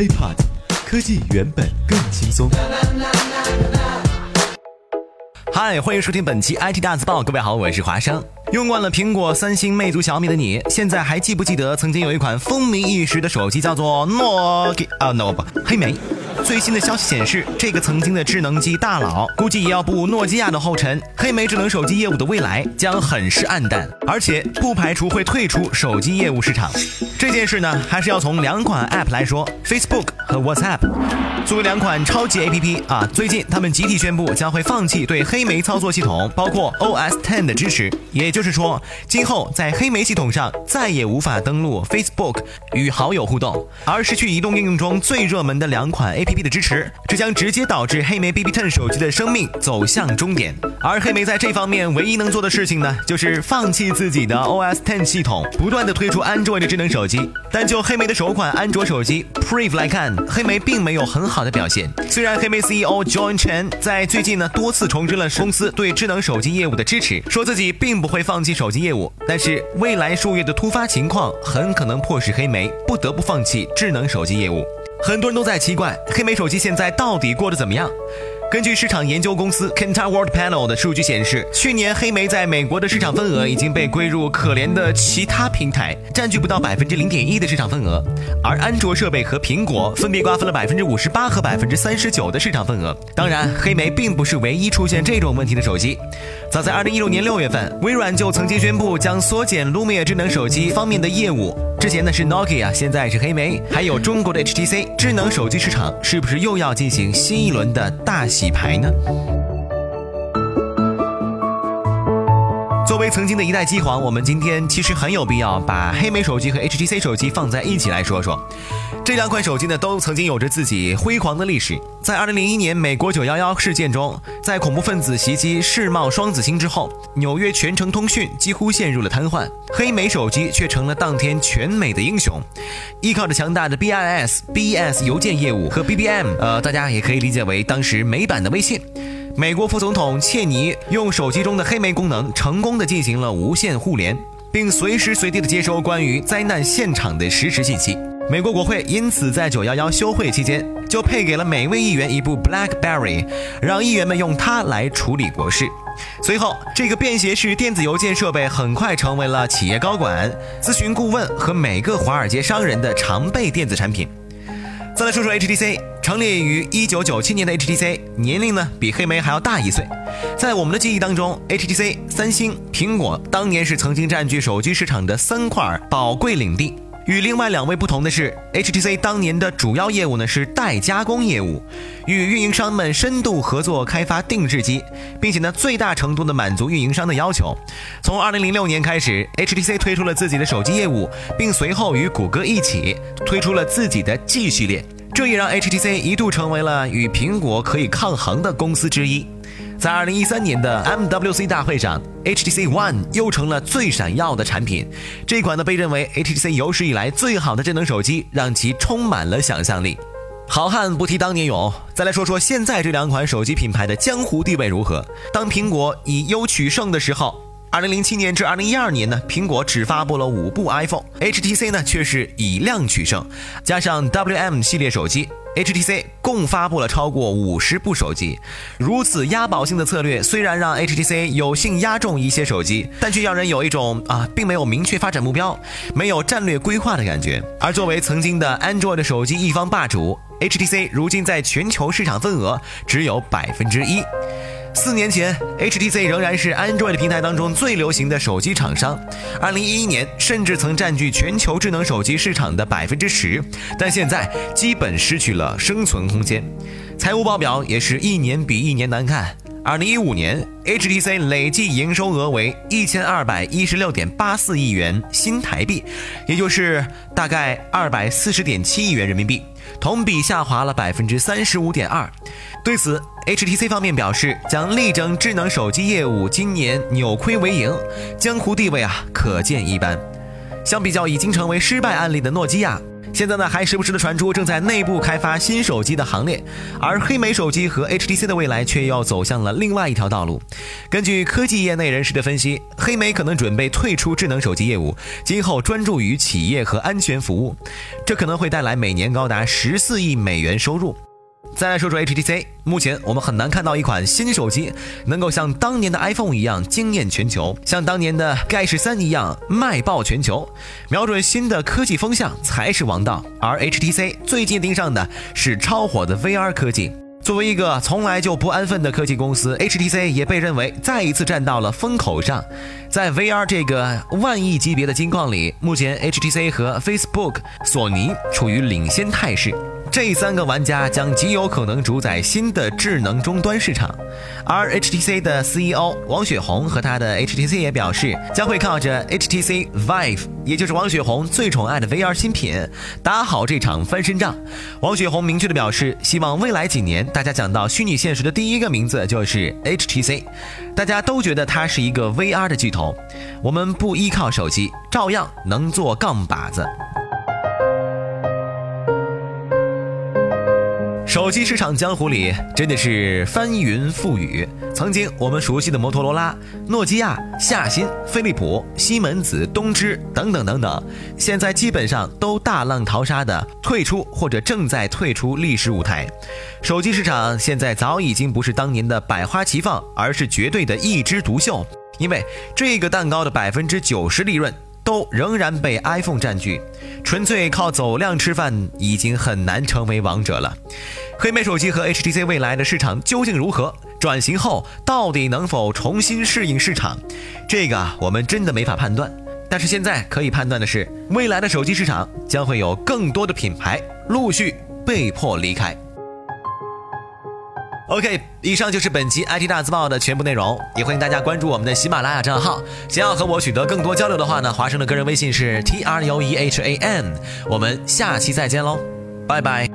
HiPod，科技原本更轻松。嗨，欢迎收听本期 IT 大字报。各位好，我是华生。用惯了苹果、三星、魅族、小米的你，现在还记不记得曾经有一款风靡一时的手机叫做诺基啊？no 不，黑莓。最新的消息显示，这个曾经的智能机大佬，估计也要步诺基亚的后尘。黑莓智能手机业务的未来将很是暗淡，而且不排除会退出手机业务市场。这件事呢，还是要从两款 App 来说，Facebook 和 WhatsApp。作为两款超级 APP 啊，最近他们集体宣布将会放弃对黑莓操作系统，包括 OS Ten 的支持。也就是说，今后在黑莓系统上再也无法登录 Facebook 与好友互动，而失去移动应用中最热门的两款 APP B B 的支持，这将直接导致黑莓 BB Ten 手机的生命走向终点。而黑莓在这方面唯一能做的事情呢，就是放弃自己的 OS Ten 系统，不断的推出 Android 的智能手机。但就黑莓的首款安卓手机 Prive 来看，黑莓并没有很好的表现。虽然黑莓 CEO John Chen 在最近呢多次重申了公司对智能手机业务的支持，说自己并不会放弃手机业务，但是未来数月的突发情况很可能迫使黑莓不得不放弃智能手机业务。很多人都在奇怪，黑莓手机现在到底过得怎么样？根据市场研究公司 Kantar World Panel 的数据显示，去年黑莓在美国的市场份额已经被归入可怜的其他平台，占据不到百分之零点一的市场份额。而安卓设备和苹果分别瓜分了百分之五十八和百分之三十九的市场份额。当然，黑莓并不是唯一出现这种问题的手机。早在二零一六年六月份，微软就曾经宣布将缩减 Lumia 智能手机方面的业务。之前呢是 Nokia，现在是黑莓，还有中国的 HTC。智能手机市场是不是又要进行新一轮的大几排呢？作为曾经的一代机皇，我们今天其实很有必要把黑莓手机和 HTC 手机放在一起来说说。这两款手机呢，都曾经有着自己辉煌的历史。在2001年美国911事件中，在恐怖分子袭击世贸双子星之后，纽约全程通讯几乎陷入了瘫痪，黑莓手机却成了当天全美的英雄。依靠着强大的 B I S B S 邮件业务和 BBM，呃，大家也可以理解为当时美版的微信。美国副总统切尼用手机中的黑莓功能，成功的进行了无线互联，并随时随地的接收关于灾难现场的实时信息。美国国会因此在911休会期间，就配给了每位议员一部 BlackBerry，让议员们用它来处理国事。随后，这个便携式电子邮件设备很快成为了企业高管、咨询顾问和每个华尔街商人的常备电子产品。再来说说 HTC，成立于1997年的 HTC，年龄呢比黑莓还要大一岁。在我们的记忆当中，HTC、三星、苹果当年是曾经占据手机市场的三块宝贵领地。与另外两位不同的是，HTC 当年的主要业务呢是代加工业务，与运营商们深度合作开发定制机，并且呢最大程度的满足运营商的要求。从2006年开始，HTC 推出了自己的手机业务，并随后与谷歌一起推出了自己的 G 系列，这也让 HTC 一度成为了与苹果可以抗衡的公司之一。在二零一三年的 MWC 大会上，HTC One 又成了最闪耀的产品。这款呢被认为 HTC 有史以来最好的智能手机，让其充满了想象力。好汉不提当年勇，再来说说现在这两款手机品牌的江湖地位如何？当苹果以优取胜的时候，二零零七年至二零一二年呢，苹果只发布了五部 iPhone，HTC 呢却是以量取胜，加上 WM 系列手机。HTC 共发布了超过五十部手机，如此押宝性的策略虽然让 HTC 有幸压中一些手机，但却让人有一种啊，并没有明确发展目标、没有战略规划的感觉。而作为曾经的 Android 手机一方霸主，HTC 如今在全球市场份额只有百分之一。四年前，HTC 仍然是 Android 平台当中最流行的手机厂商。二零一一年，甚至曾占据全球智能手机市场的百分之十，但现在基本失去了生存空间。财务报表也是一年比一年难看。二零一五年，HTC 累计营收额为一千二百一十六点八四亿元新台币，也就是大概二百四十点七亿元人民币，同比下滑了百分之三十五点二。对此，HTC 方面表示将力争智能手机业务今年扭亏为盈，江湖地位啊可见一斑。相比较已经成为失败案例的诺基亚。现在呢还时不时的传出正在内部开发新手机的行列，而黑莓手机和 HTC 的未来却要走向了另外一条道路。根据科技业内人士的分析，黑莓可能准备退出智能手机业务，今后专注于企业和安全服务，这可能会带来每年高达十四亿美元收入。再来说说 HTC，目前我们很难看到一款新手机能够像当年的 iPhone 一样惊艳全球，像当年的盖世三一样卖爆全球。瞄准新的科技风向才是王道，而 HTC 最近盯上的是超火的 VR 科技。作为一个从来就不安分的科技公司，HTC 也被认为再一次站到了风口上。在 VR 这个万亿级别的金矿里，目前 HTC 和 Facebook、索尼处于领先态势。这三个玩家将极有可能主宰新的智能终端市场，而 HTC 的 CEO 王雪红和他的 HTC 也表示，将会靠着 HTC Vive，也就是王雪红最宠爱的 VR 新品，打好这场翻身仗。王雪红明确的表示，希望未来几年大家讲到虚拟现实的第一个名字就是 HTC，大家都觉得它是一个 VR 的巨头。我们不依靠手机，照样能做杠把子。手机市场江湖里真的是翻云覆雨。曾经我们熟悉的摩托罗拉、诺基亚、夏新、飞利浦、西门子、东芝等等等等，现在基本上都大浪淘沙的退出或者正在退出历史舞台。手机市场现在早已经不是当年的百花齐放，而是绝对的一枝独秀。因为这个蛋糕的百分之九十利润。都仍然被 iPhone 占据，纯粹靠走量吃饭已经很难成为王者了。黑莓手机和 HTC 未来的市场究竟如何？转型后到底能否重新适应市场？这个我们真的没法判断。但是现在可以判断的是，未来的手机市场将会有更多的品牌陆续被迫离开。OK，以上就是本期 IT 大字报的全部内容，也欢迎大家关注我们的喜马拉雅账号。想要和我取得更多交流的话呢，华生的个人微信是 T R U E H A N。我们下期再见喽，拜拜。